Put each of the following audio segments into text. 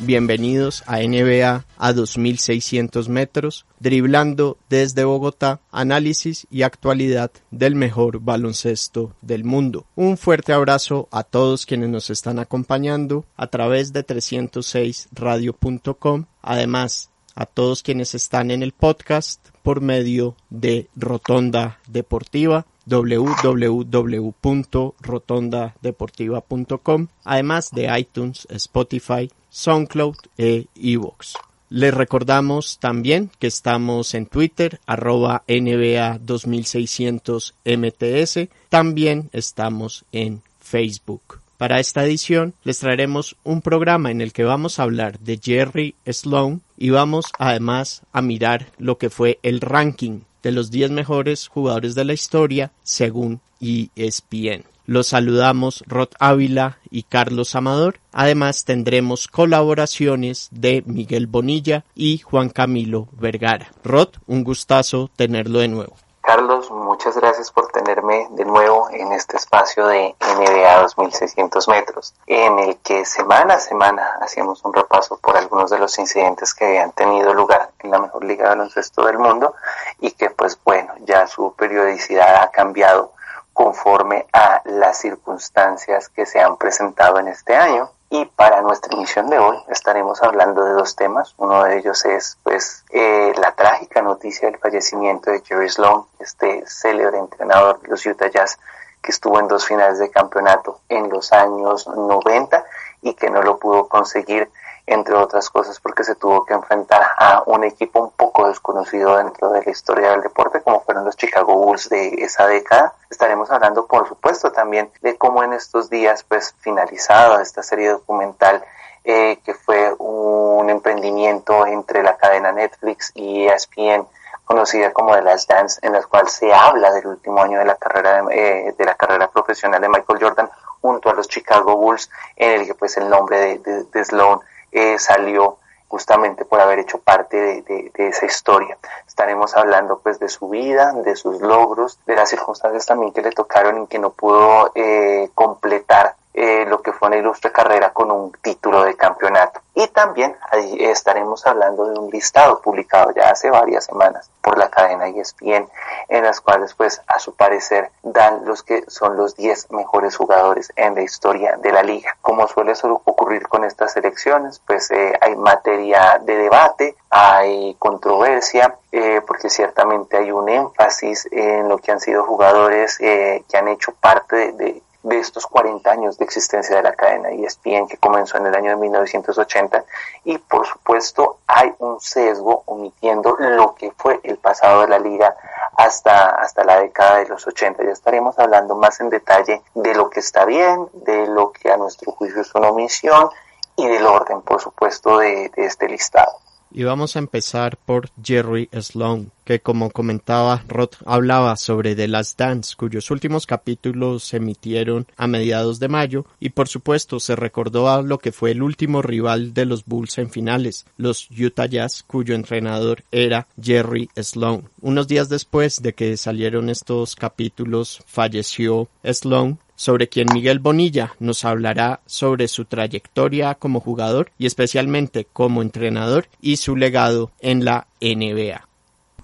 bienvenidos a NBA a 2600 metros, driblando desde Bogotá, análisis y actualidad del mejor baloncesto del mundo. Un fuerte abrazo a todos quienes nos están acompañando a través de 306radio.com, además a todos quienes están en el podcast por medio de Rotonda Deportiva www.rotondadeportiva.com, además de iTunes, Spotify, SoundCloud e iVoox. Les recordamos también que estamos en Twitter, arroba NBA 2600 MTS. También estamos en Facebook. Para esta edición les traeremos un programa en el que vamos a hablar de Jerry Sloan y vamos además a mirar lo que fue el ranking de los 10 mejores jugadores de la historia según ESPN. Los saludamos Rod Ávila y Carlos Amador. Además tendremos colaboraciones de Miguel Bonilla y Juan Camilo Vergara. Rod, un gustazo tenerlo de nuevo. Carlos, muchas gracias por tenerme de nuevo en este espacio de NBA 2600 metros, en el que semana a semana hacíamos un repaso por algunos de los incidentes que habían tenido lugar en la mejor liga de baloncesto del mundo y que pues bueno, ya su periodicidad ha cambiado conforme a las circunstancias que se han presentado en este año. Y para nuestra emisión de hoy estaremos hablando de dos temas. Uno de ellos es pues eh, la trágica noticia del fallecimiento de Jerry Sloan, este célebre entrenador de los Utah Jazz que estuvo en dos finales de campeonato en los años 90 y que no lo pudo conseguir entre otras cosas porque se tuvo que enfrentar a un equipo un poco desconocido dentro de la historia del deporte como fueron los Chicago Bulls de esa década. Estaremos hablando por supuesto también de cómo en estos días pues finalizada esta serie documental eh, que fue un emprendimiento entre la cadena Netflix y ESPN conocida como The Last Dance, en la cual se habla del último año de la carrera de, eh, de la carrera profesional de Michael Jordan junto a los Chicago Bulls, en el que pues el nombre de Sloan eh, salió justamente por haber hecho parte de, esa historia. Estaremos hablando pues de su vida, de sus logros, de las circunstancias también que le tocaron y que no pudo eh, completar eh, lo que fue una ilustre carrera con un título de campeonato. Y también estaremos hablando de un listado publicado ya hace varias semanas por la cadena ESPN, en las cuales pues a su parecer dan los que son los 10 mejores jugadores en la historia de la liga. Como suele ocurrir con estas elecciones, pues eh, hay materia de debate, hay controversia, eh, porque ciertamente hay un énfasis en lo que han sido jugadores eh, que han hecho parte de de estos 40 años de existencia de la cadena ESPN que comenzó en el año de 1980 y por supuesto hay un sesgo omitiendo lo que fue el pasado de la liga hasta, hasta la década de los 80. Ya estaremos hablando más en detalle de lo que está bien, de lo que a nuestro juicio es una omisión y del orden por supuesto de, de este listado. Y vamos a empezar por Jerry Sloan, que como comentaba Rod hablaba sobre The Last Dance, cuyos últimos capítulos se emitieron a mediados de mayo, y por supuesto se recordó a lo que fue el último rival de los Bulls en finales, los Utah Jazz, cuyo entrenador era Jerry Sloan. Unos días después de que salieron estos capítulos, falleció Sloan sobre quien Miguel Bonilla nos hablará sobre su trayectoria como jugador y especialmente como entrenador y su legado en la NBA.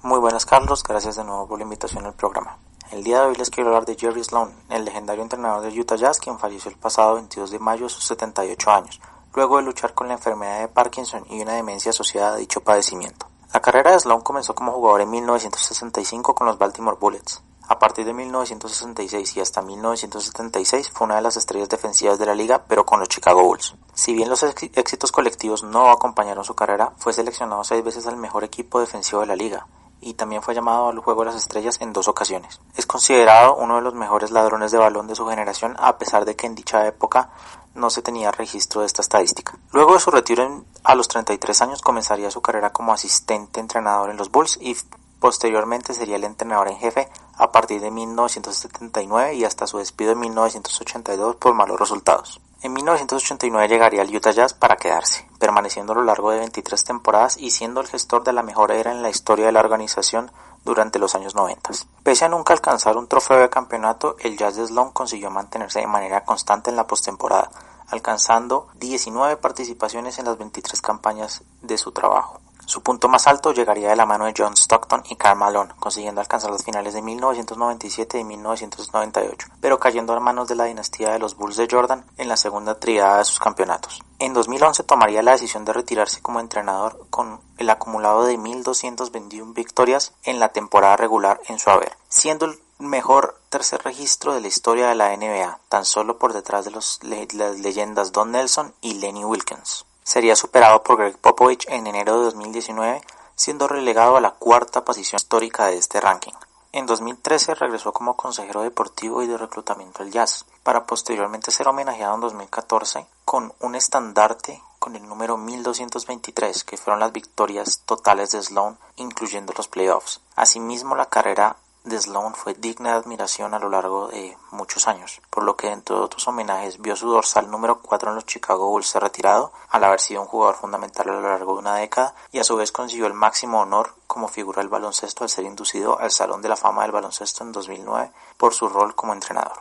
Muy buenas Carlos, gracias de nuevo por la invitación al programa. El día de hoy les quiero hablar de Jerry Sloan, el legendario entrenador de Utah Jazz quien falleció el pasado 22 de mayo a sus 78 años, luego de luchar con la enfermedad de Parkinson y una demencia asociada a dicho padecimiento. La carrera de Sloan comenzó como jugador en 1965 con los Baltimore Bullets. A partir de 1966 y hasta 1976 fue una de las estrellas defensivas de la liga, pero con los Chicago Bulls. Si bien los éxitos colectivos no acompañaron su carrera, fue seleccionado seis veces al mejor equipo defensivo de la liga, y también fue llamado al Juego de las Estrellas en dos ocasiones. Es considerado uno de los mejores ladrones de balón de su generación a pesar de que en dicha época no se tenía registro de esta estadística. Luego de su retiro a los 33 años comenzaría su carrera como asistente entrenador en los Bulls y posteriormente sería el entrenador en jefe a partir de 1979 y hasta su despido en 1982 por malos resultados. En 1989 llegaría al Utah Jazz para quedarse, permaneciendo a lo largo de 23 temporadas y siendo el gestor de la mejor era en la historia de la organización durante los años 90. Pese a nunca alcanzar un trofeo de campeonato, el Jazz de Sloan consiguió mantenerse de manera constante en la postemporada, alcanzando 19 participaciones en las 23 campañas de su trabajo. Su punto más alto llegaría de la mano de John Stockton y Karl Malone, consiguiendo alcanzar las finales de 1997 y 1998, pero cayendo a manos de la dinastía de los Bulls de Jordan en la segunda triada de sus campeonatos. En 2011 tomaría la decisión de retirarse como entrenador con el acumulado de 1.221 victorias en la temporada regular en su haber, siendo el mejor tercer registro de la historia de la NBA, tan solo por detrás de las leyendas Don Nelson y Lenny Wilkins sería superado por Greg Popovich en enero de 2019, siendo relegado a la cuarta posición histórica de este ranking. En 2013 regresó como consejero deportivo y de reclutamiento del Jazz, para posteriormente ser homenajeado en 2014 con un estandarte con el número 1223, que fueron las victorias totales de Sloan, incluyendo los playoffs. Asimismo, la carrera de Sloan fue digna de admiración a lo largo de muchos años, por lo que dentro de otros homenajes vio su dorsal número 4 en los Chicago Bulls ser retirado, al haber sido un jugador fundamental a lo largo de una década, y a su vez consiguió el máximo honor como figura del baloncesto al ser inducido al Salón de la Fama del Baloncesto en 2009 por su rol como entrenador.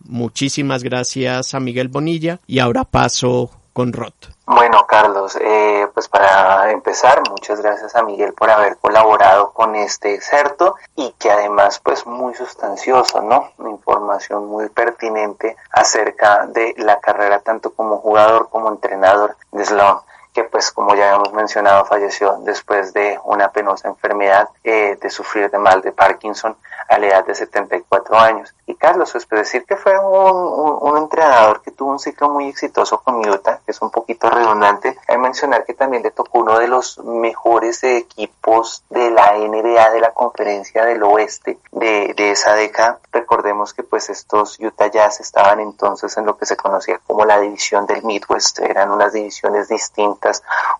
Muchísimas gracias a Miguel Bonilla y ahora paso con Roth. Bueno, Carlos, eh, pues para empezar, muchas gracias a Miguel por haber colaborado con este excerto y que además pues muy sustancioso, ¿no? Información muy pertinente acerca de la carrera tanto como jugador como entrenador de Sloan que pues como ya hemos mencionado falleció después de una penosa enfermedad eh, de sufrir de mal de Parkinson a la edad de 74 años. Y Carlos, es decir que fue un, un, entrenador que tuvo un ciclo muy exitoso con Utah, que es un poquito redundante, hay mencionar que también le tocó uno de los mejores equipos de la NBA de la conferencia del oeste de, de esa década. Recordemos que pues estos Utah Jazz estaban entonces en lo que se conocía como la división del Midwest, eran unas divisiones distintas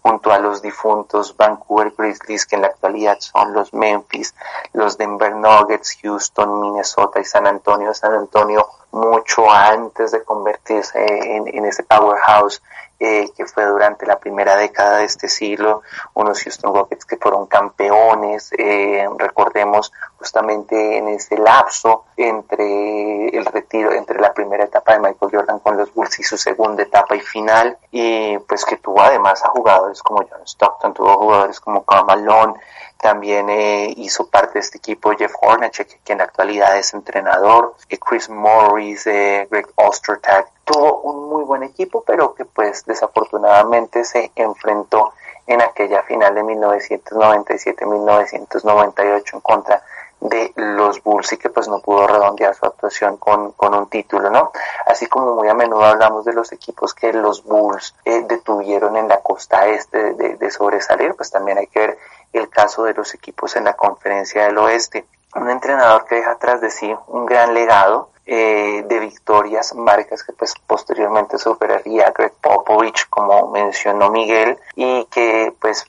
junto a los difuntos Vancouver Grizzlies, que en la actualidad son los Memphis, los Denver Nuggets, Houston, Minnesota y San Antonio. San Antonio mucho antes de convertirse en, en ese powerhouse eh, que fue durante la primera década de este siglo, unos Houston Rockets que fueron campeones, eh, recordemos justamente en ese lapso entre el retiro, entre la primera etapa de Michael Jordan con los Bulls y su segunda etapa y final, y pues que tuvo además a jugadores como John Stockton, tuvo jugadores como Karl Malone, también eh, hizo parte de este equipo Jeff Hornacek, que en la actualidad es entrenador, Chris Morris, Greg Ostertag, tuvo un muy buen equipo, pero que pues desafortunadamente se enfrentó en aquella final de 1997-1998 en contra de los Bulls y que pues no pudo redondear su actuación con, con, un título, ¿no? Así como muy a menudo hablamos de los equipos que los Bulls eh, detuvieron en la costa este de, de, sobresalir, pues también hay que ver el caso de los equipos en la conferencia del oeste. Un entrenador que deja atrás de sí un gran legado, eh, de victorias, marcas que pues posteriormente superaría Greg Popovich, como mencionó Miguel, y que pues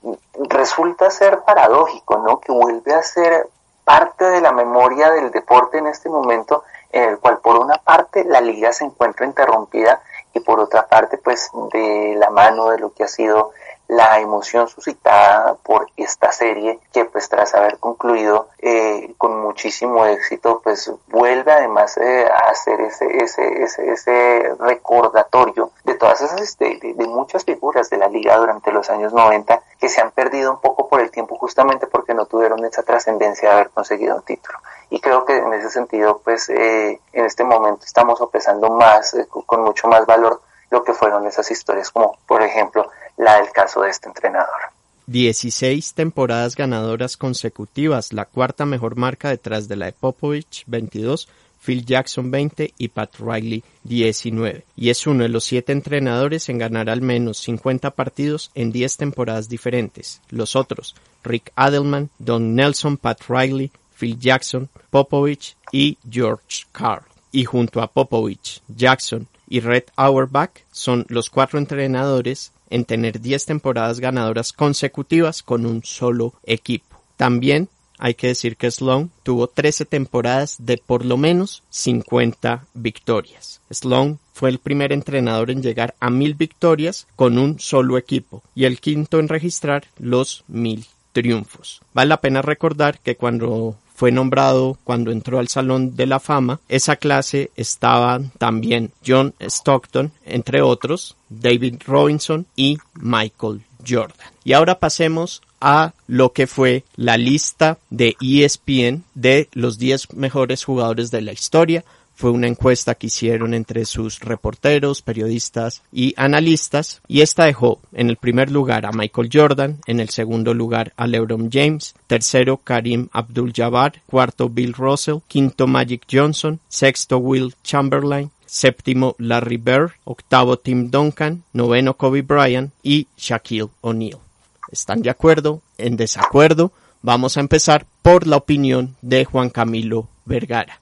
resulta ser paradójico, ¿no? Que vuelve a ser parte de la memoria del deporte en este momento, en el cual por una parte la liga se encuentra interrumpida y por otra parte pues de la mano de lo que ha sido la emoción suscitada por esta serie que pues tras haber concluido eh, con muchísimo éxito pues vuelve además eh, a hacer ese, ese, ese, ese, recordatorio de todas esas este, de, de, muchas figuras de la liga durante los años 90 que se han perdido un poco por el tiempo justamente porque no tuvieron esa trascendencia de haber conseguido un título. Y creo que en ese sentido pues eh, en este momento estamos sopesando más con mucho más valor lo que fueron esas historias, como por ejemplo la del caso de este entrenador. 16 temporadas ganadoras consecutivas, la cuarta mejor marca detrás de la de Popovich, 22, Phil Jackson 20 y Pat Riley 19. Y es uno de los siete entrenadores en ganar al menos 50 partidos en 10 temporadas diferentes. Los otros, Rick Adelman, Don Nelson, Pat Riley, Phil Jackson, Popovich y George Carl. Y junto a Popovich, Jackson y Red Auerbach son los cuatro entrenadores en tener 10 temporadas ganadoras consecutivas con un solo equipo. También hay que decir que Sloan tuvo 13 temporadas de por lo menos 50 victorias. Sloan fue el primer entrenador en llegar a mil victorias con un solo equipo y el quinto en registrar los mil triunfos. Vale la pena recordar que cuando fue nombrado cuando entró al Salón de la Fama. Esa clase estaban también John Stockton, entre otros, David Robinson y Michael Jordan. Y ahora pasemos a lo que fue la lista de ESPN de los 10 mejores jugadores de la historia fue una encuesta que hicieron entre sus reporteros, periodistas y analistas y esta dejó en el primer lugar a Michael Jordan, en el segundo lugar a LeBron James, tercero Karim Abdul-Jabbar, cuarto Bill Russell, quinto Magic Johnson, sexto Will Chamberlain, séptimo Larry Bird, octavo Tim Duncan, noveno Kobe Bryant y Shaquille O'Neal. ¿Están de acuerdo? ¿En desacuerdo? Vamos a empezar por la opinión de Juan Camilo Vergara.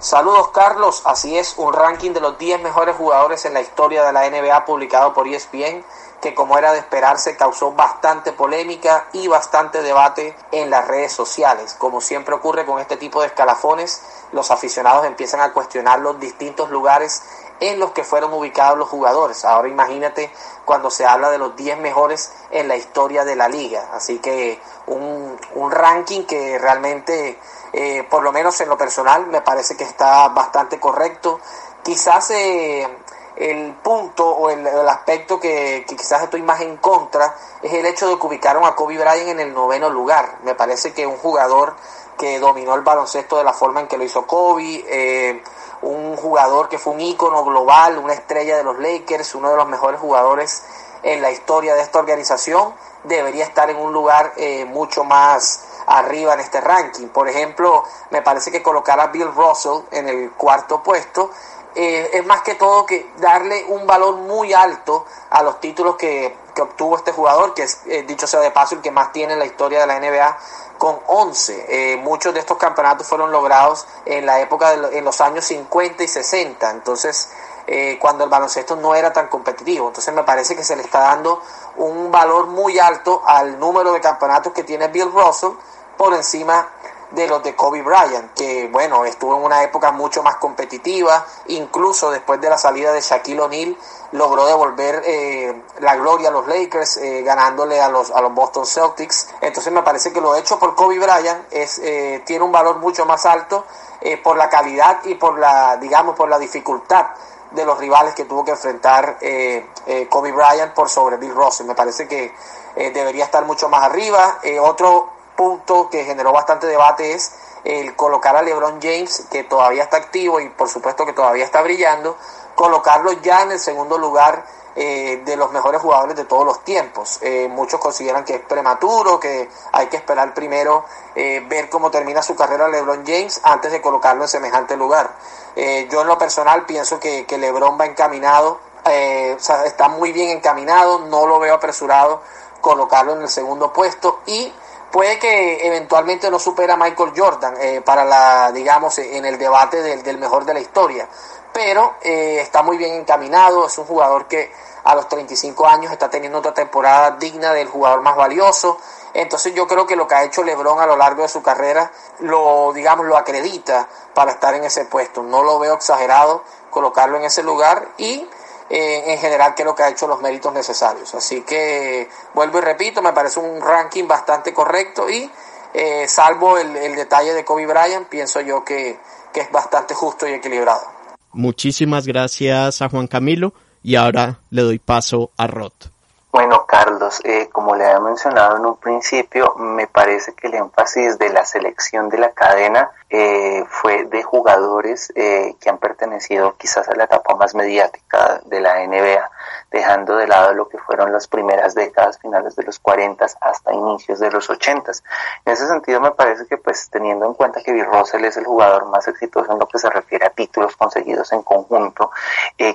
Saludos Carlos, así es, un ranking de los 10 mejores jugadores en la historia de la NBA publicado por ESPN que como era de esperarse causó bastante polémica y bastante debate en las redes sociales. Como siempre ocurre con este tipo de escalafones, los aficionados empiezan a cuestionar los distintos lugares en los que fueron ubicados los jugadores. Ahora imagínate cuando se habla de los 10 mejores en la historia de la liga. Así que un, un ranking que realmente eh, por lo menos en lo personal me parece que está bastante correcto. Quizás eh, el punto o el, aspecto que, quizás estoy más en contra es el hecho de que ubicaron a Kobe Bryant en el noveno lugar. Me parece que un jugador que dominó el baloncesto de la forma en que lo hizo Kobe, eh, un jugador que fue un ícono global, una estrella de los Lakers, uno de los mejores jugadores en la historia de esta organización, debería estar en un lugar mucho más arriba en este ranking. Por ejemplo, me parece que colocar a Bill Russell en el cuarto puesto eh, es más que todo que darle un valor muy alto a los títulos que, que obtuvo este jugador, que es, eh, dicho sea de paso, el que más tiene en la historia de la NBA con 11. Eh, muchos de estos campeonatos fueron logrados en la época de en los años 50 y 60. Entonces, cuando el baloncesto no era tan competitivo. Entonces me parece que se le está dando un valor muy alto al número de campeonatos que tiene Bill Russell por encima de los de Kobe Bryant, que bueno, estuvo en una época mucho más competitiva, incluso después de la salida de Shaquille O'Neal, logró devolver eh, la gloria a los Lakers, eh, ganándole a los, a los Boston Celtics. Entonces me parece que lo hecho por Kobe Bryant es, eh, tiene un valor mucho más alto por la calidad y por la, digamos, por la dificultad de los rivales que tuvo que enfrentar Kobe Bryant por sobre Bill Russell. Me parece que debería estar mucho más arriba. otro punto que generó bastante debate es el colocar a LeBron James, que todavía está activo y por supuesto que todavía está brillando, colocarlo ya en el segundo lugar eh, de los mejores jugadores de todos los tiempos. Eh, muchos consideran que es prematuro, que hay que esperar primero eh, ver cómo termina su carrera LeBron James antes de colocarlo en semejante lugar. yo en lo personal pienso que, que LeBron va encaminado, o sea, está muy bien encaminado, no lo veo apresurado colocarlo en el segundo puesto y puede que eventualmente no supera a Michael Jordan eh, para la, digamos, en el debate del, mejor de la historia. Pero eh, está muy bien encaminado, es un jugador que a los 35 años está teniendo otra temporada digna del jugador más valioso. Entonces yo creo que lo que ha hecho LeBron a lo largo de su carrera lo, digamos, lo acredita para estar en ese puesto. No lo veo exagerado colocarlo en ese lugar y eh, en general lo que ha hecho los méritos necesarios. Así que vuelvo y repito, me parece un ranking bastante correcto y eh, salvo el, detalle de Kobe Bryant, pienso yo que, que es bastante justo y equilibrado. Muchísimas gracias a Juan Camilo y ahora le doy paso a Roth. Bueno, Carlos, eh, como le había mencionado en un principio, me parece que el énfasis de la selección de la cadena eh, fue de jugadores eh, que han pertenecido quizás a la etapa más mediática de la NBA, dejando de lado lo que fueron las primeras décadas, finales de los 40 hasta inicios de los 80. En ese sentido, me parece que, pues, teniendo en cuenta que Bill Russell es el jugador más exitoso en lo que se refiere a títulos conseguidos en conjunto,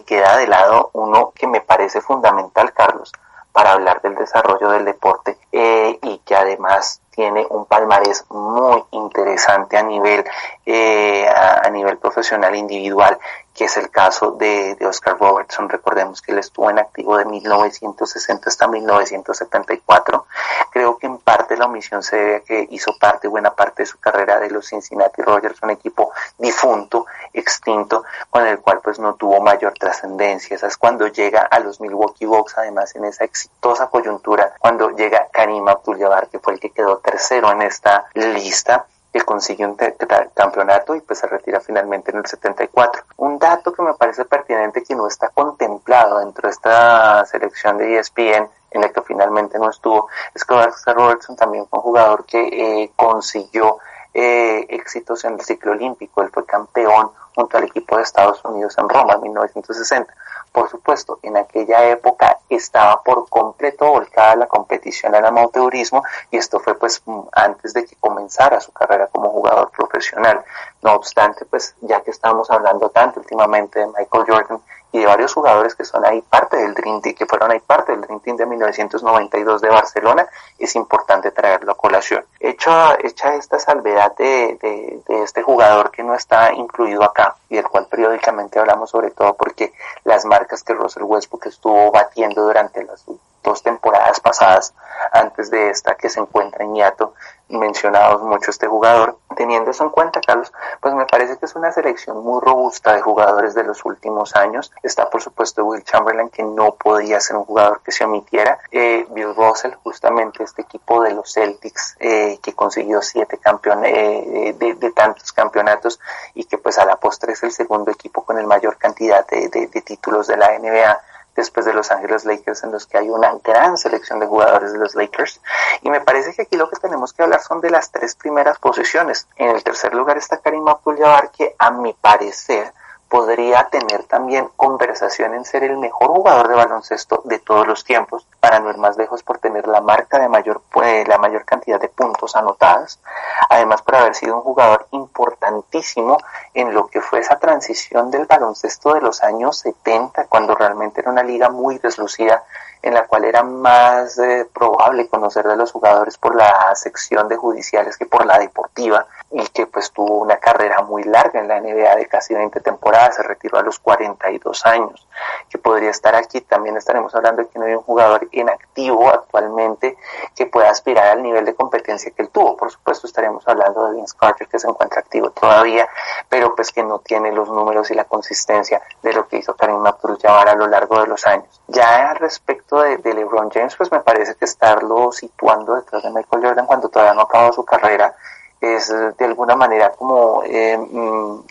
queda de lado uno que me parece fundamental, Carlos, para hablar del desarrollo del deporte eh, y que además tiene un palmarés muy interesante a nivel eh, a, nivel profesional individual que es el caso de, de, Oscar Robertson. Recordemos que él estuvo en activo de 1960 hasta 1974 creo que en parte la omisión se debe a que hizo parte buena parte de su carrera de los Cincinnati Rogers un equipo difunto extinto con el cual pues no tuvo mayor trascendencia. Esa es cuando llega a los Milwaukee Bucks además en esa exitosa coyuntura cuando llega Karim Abdul-Jabbar que fue el que quedó tercero en esta lista que consigue un campeonato y pues se retira finalmente en el 74. Un dato que me parece pertinente que no está contemplado dentro de esta selección de ESPN en la que finalmente no estuvo es que Oscar Robertson también fue un jugador que eh, consiguió eh, éxitos en el ciclo olímpico. Él fue campeón junto al equipo de Estados Unidos en Roma en 1960. Por supuesto, en aquella época estaba por completo volcada la competición al amateurismo y esto fue pues antes de que comenzara su carrera como jugador profesional. No obstante, pues ya que estamos hablando tanto últimamente de Michael Jordan y de varios jugadores que son ahí parte del Dream Team, que fueron ahí parte del Dream Team de 1992 de Barcelona, es importante traerlo a colación. Hecha, hecha esta salvedad de, de, este jugador que no está incluido acá y del cual periódicamente hablamos sobre todo porque las marcas que Russell Westbrook estuvo batiendo durante las dos temporadas pasadas antes de esta que se encuentra en hiato mencionados mucho este jugador. Teniendo eso en cuenta, Carlos, pues me parece que es una selección muy robusta de jugadores de los últimos años. Está, por supuesto, Will Chamberlain, que no podía ser un jugador que se omitiera. Eh, Bill Russell, justamente este equipo de los Celtics, eh, que consiguió siete campeones, eh, de, tantos campeonatos y que pues a la postre es el segundo equipo con el mayor cantidad de, de títulos de la NBA después de Los Ángeles Lakers, en los que hay una gran selección de jugadores de los Lakers. Y me parece que aquí lo que tenemos que hablar son de las tres primeras posiciones. En el tercer lugar está Karim Abdul-Jabbar, que a mi parecer podría tener también conversación en ser el mejor jugador de baloncesto de todos los tiempos, para no ir más lejos por tener la marca de mayor, pues, la mayor cantidad de puntos anotados, además por haber sido un jugador importantísimo en lo que fue esa transición del baloncesto de los años 70, cuando realmente era una liga muy deslucida en la cual era más eh, probable conocer de los jugadores por la sección de judiciales que por la deportiva y que pues tuvo una carrera muy larga en la NBA de casi 20 temporadas, se retiró a los 42 años, que podría estar aquí, también estaremos hablando de que no hay un jugador en activo actualmente que pueda aspirar al nivel de competencia que él tuvo, por supuesto estaremos hablando de Vince Carter que se encuentra activo todavía, pero pues que no tiene los números y la consistencia de lo que hizo Karim Abdul-Jabbar a lo largo de los años. Ya al de, de LeBron James, pues me parece que estarlo situando detrás de Michael Jordan cuando todavía no acabó su carrera, es de alguna manera como eh, mm,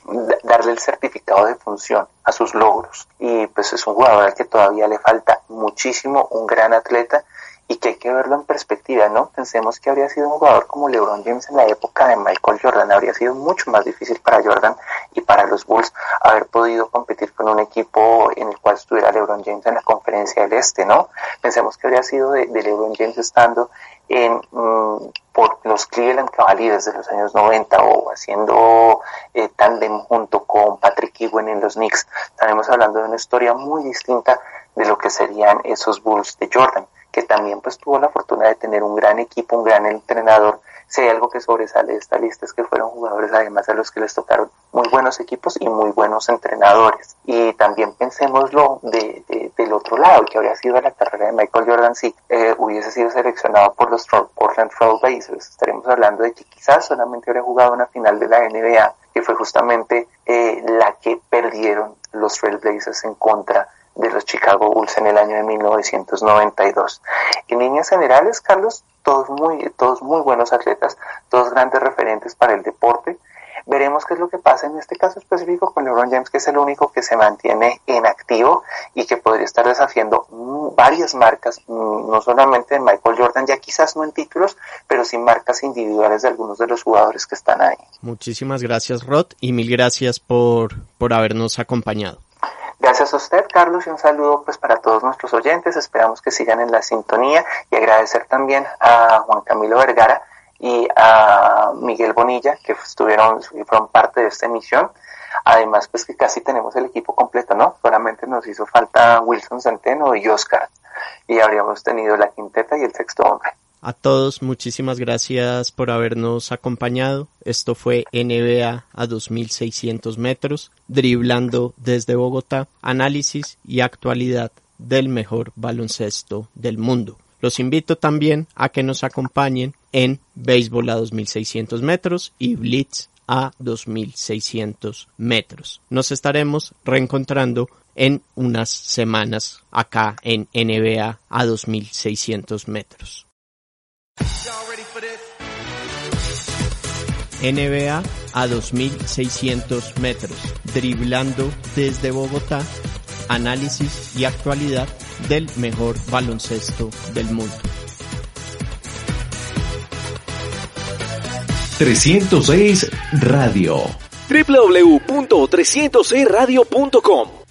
darle el certificado de función a sus logros. Y pues es un jugador al que todavía le falta muchísimo, un gran atleta y que hay que verlo en perspectiva, ¿no? Pensemos que habría sido un jugador como LeBron James en la época de Michael Jordan, habría sido mucho más difícil para Jordan y para los Bulls haber podido competir con un equipo en el cual estuviera LeBron James en la conferencia del Este, ¿no? Pensemos que habría sido de, LeBron James estando en, mm, por los Cleveland Cavaliers de los años 90 o haciendo eh, tandem junto con Patrick Ewing en los Knicks. Estaremos hablando de una historia muy distinta de lo que serían esos Bulls de Jordan que también pues tuvo la fortuna de tener un gran equipo, un gran entrenador. Si hay algo que sobresale de esta lista es que fueron jugadores además a los que les tocaron muy buenos equipos y muy buenos entrenadores. Y también pensémoslo de, del otro lado, que habría sido la carrera de Michael Jordan si eh, hubiese sido seleccionado por los Portland Trail Blazers. Estaremos hablando de que quizás solamente habría jugado una final de la NBA, que fue justamente eh, la que perdieron los Trail Blazers en contra de los Chicago Bulls en el año de 1992. En líneas generales, Carlos, todos muy, todos muy buenos atletas, todos grandes referentes para el deporte. Veremos qué es lo que pasa en este caso específico con LeBron James, que es el único que se mantiene en activo y que podría estar desafiando varias marcas, no solamente en Michael Jordan, ya quizás no en títulos, pero sí marcas individuales de algunos de los jugadores que están ahí. Muchísimas gracias, Rod, y mil gracias por, por habernos acompañado. Gracias a usted, Carlos, y un saludo pues para todos nuestros oyentes. Esperamos que sigan en la sintonía y agradecer también a Juan Camilo Vergara y a Miguel Bonilla que estuvieron fueron parte de esta emisión. Además, pues que casi tenemos el equipo completo, ¿no? Solamente nos hizo falta Wilson Centeno y Oscar y habríamos tenido la quinteta y el sexto hombre. A todos, muchísimas gracias por habernos acompañado. Esto fue NBA a 2600 metros, driblando desde Bogotá, análisis y actualidad del mejor baloncesto del mundo. Los invito también a que nos acompañen en Béisbol a 2600 metros y Blitz a 2600 metros. Nos estaremos reencontrando en unas semanas acá en NBA a 2600 metros. NBA a 2600 metros, driblando desde Bogotá, análisis y actualidad del mejor baloncesto del mundo. 306 Radio www.306radio.com